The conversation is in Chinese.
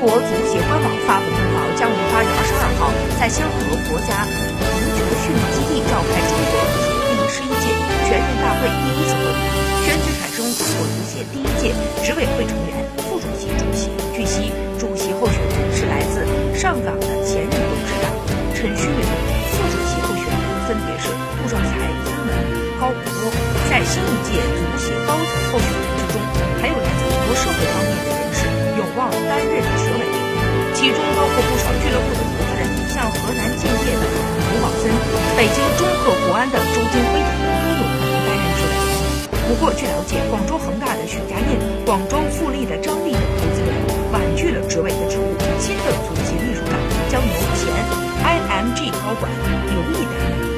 国足协官网发布通告，将于八月二十二号在香河国家足球训练基地召开中国足协第十一届全运大会第一次会议，选举产生中国足协第一届执委会成员、副主席、主席。据悉，主席候选人是来自上港的前任董事长陈戌源，副主席候选人分别是杜兆才、孙文、高洪波。在新一届足协高层候选人北京中赫国安的周金辉等都有可能担任执委。不过，据了解，广州恒大的许家印、广州富力的张力等投资人婉拒了执委的职务，新的足协秘书长将由前 IMG 高管刘毅担任